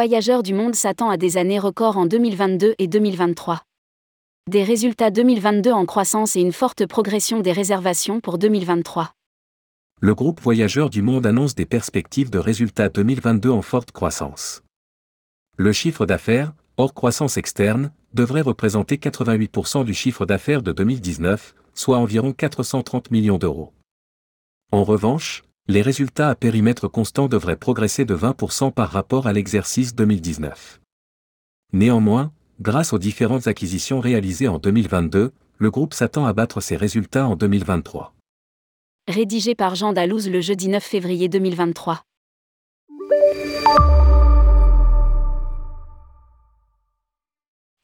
Voyageurs du monde s'attend à des années records en 2022 et 2023. Des résultats 2022 en croissance et une forte progression des réservations pour 2023. Le groupe Voyageurs du monde annonce des perspectives de résultats 2022 en forte croissance. Le chiffre d'affaires, hors croissance externe, devrait représenter 88% du chiffre d'affaires de 2019, soit environ 430 millions d'euros. En revanche, les résultats à périmètre constant devraient progresser de 20% par rapport à l'exercice 2019. Néanmoins, grâce aux différentes acquisitions réalisées en 2022, le groupe s'attend à battre ses résultats en 2023. Rédigé par Jean Dalouse le jeudi 9 février 2023.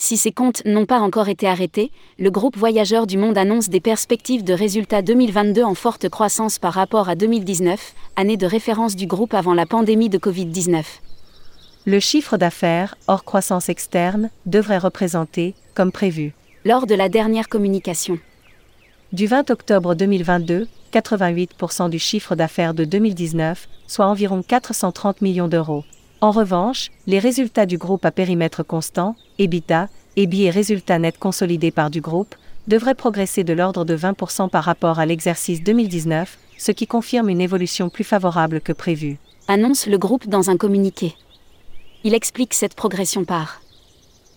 Si ces comptes n'ont pas encore été arrêtés, le groupe Voyageurs du Monde annonce des perspectives de résultats 2022 en forte croissance par rapport à 2019, année de référence du groupe avant la pandémie de Covid-19. Le chiffre d'affaires, hors croissance externe, devrait représenter, comme prévu, lors de la dernière communication. Du 20 octobre 2022, 88% du chiffre d'affaires de 2019, soit environ 430 millions d'euros. En revanche, les résultats du groupe à périmètre constant, EBITDA, EBI et résultats nets consolidés par du groupe, devraient progresser de l'ordre de 20% par rapport à l'exercice 2019, ce qui confirme une évolution plus favorable que prévue. Annonce le groupe dans un communiqué. Il explique cette progression par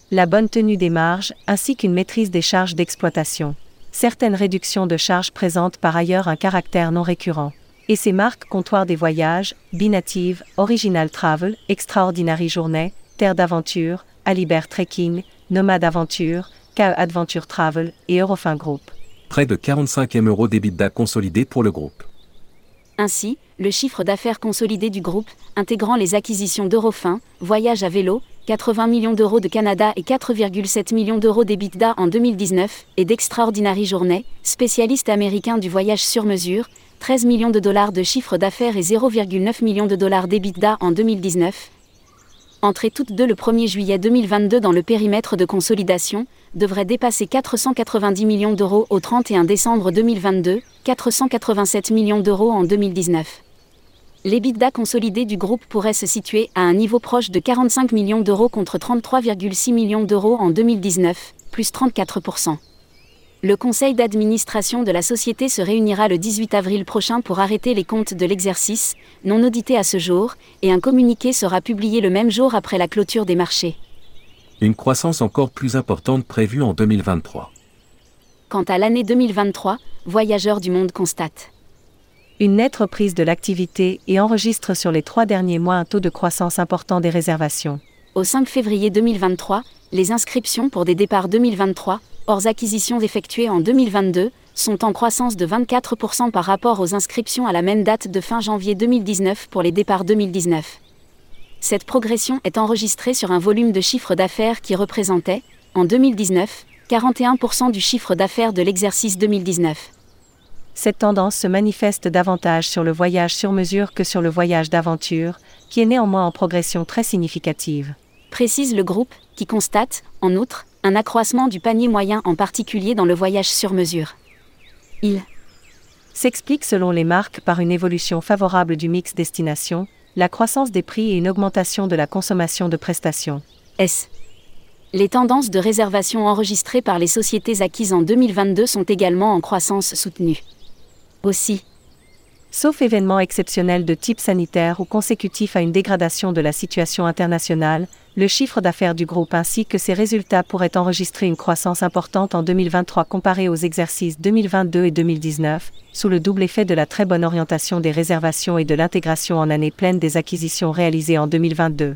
la bonne tenue des marges ainsi qu'une maîtrise des charges d'exploitation. Certaines réductions de charges présentent par ailleurs un caractère non récurrent et ses marques Comptoir des Voyages, Binative, Original Travel, Extraordinary Journée, Terre d'Aventure, Alibert Trekking, Nomade Aventure, KE Adventure Travel et Eurofin Group. Près de 45 M euros d'EBITDA consolidé pour le groupe. Ainsi, le chiffre d'affaires consolidé du groupe, intégrant les acquisitions d'Eurofin, Voyage à vélo, 80 millions d'euros de Canada et 4,7 millions d'euros d'EBITDA en 2019, et d'Extraordinary Journée, spécialiste américain du voyage sur mesure, 13 millions de dollars de chiffre d'affaires et 0,9 millions de dollars d'EBITDA en 2019. Entrées toutes deux le 1er juillet 2022 dans le périmètre de consolidation, devrait dépasser 490 millions d'euros au 31 décembre 2022, 487 millions d'euros en 2019. L'EBITDA consolidé du groupe pourrait se situer à un niveau proche de 45 millions d'euros contre 33,6 millions d'euros en 2019, plus 34%. Le conseil d'administration de la société se réunira le 18 avril prochain pour arrêter les comptes de l'exercice, non audités à ce jour, et un communiqué sera publié le même jour après la clôture des marchés. Une croissance encore plus importante prévue en 2023. Quant à l'année 2023, Voyageurs du Monde constate une nette reprise de l'activité et enregistre sur les trois derniers mois un taux de croissance important des réservations. Au 5 février 2023, les inscriptions pour des départs 2023 hors acquisitions effectuées en 2022, sont en croissance de 24% par rapport aux inscriptions à la même date de fin janvier 2019 pour les départs 2019. Cette progression est enregistrée sur un volume de chiffre d'affaires qui représentait, en 2019, 41% du chiffre d'affaires de l'exercice 2019. Cette tendance se manifeste davantage sur le voyage sur mesure que sur le voyage d'aventure, qui est néanmoins en progression très significative. Précise le groupe, qui constate, en outre, un accroissement du panier moyen en particulier dans le voyage sur mesure. Il s'explique selon les marques par une évolution favorable du mix destination, la croissance des prix et une augmentation de la consommation de prestations. S. Les tendances de réservation enregistrées par les sociétés acquises en 2022 sont également en croissance soutenue. Aussi, Sauf événement exceptionnel de type sanitaire ou consécutif à une dégradation de la situation internationale, le chiffre d'affaires du groupe ainsi que ses résultats pourraient enregistrer une croissance importante en 2023 comparée aux exercices 2022 et 2019, sous le double effet de la très bonne orientation des réservations et de l'intégration en année pleine des acquisitions réalisées en 2022.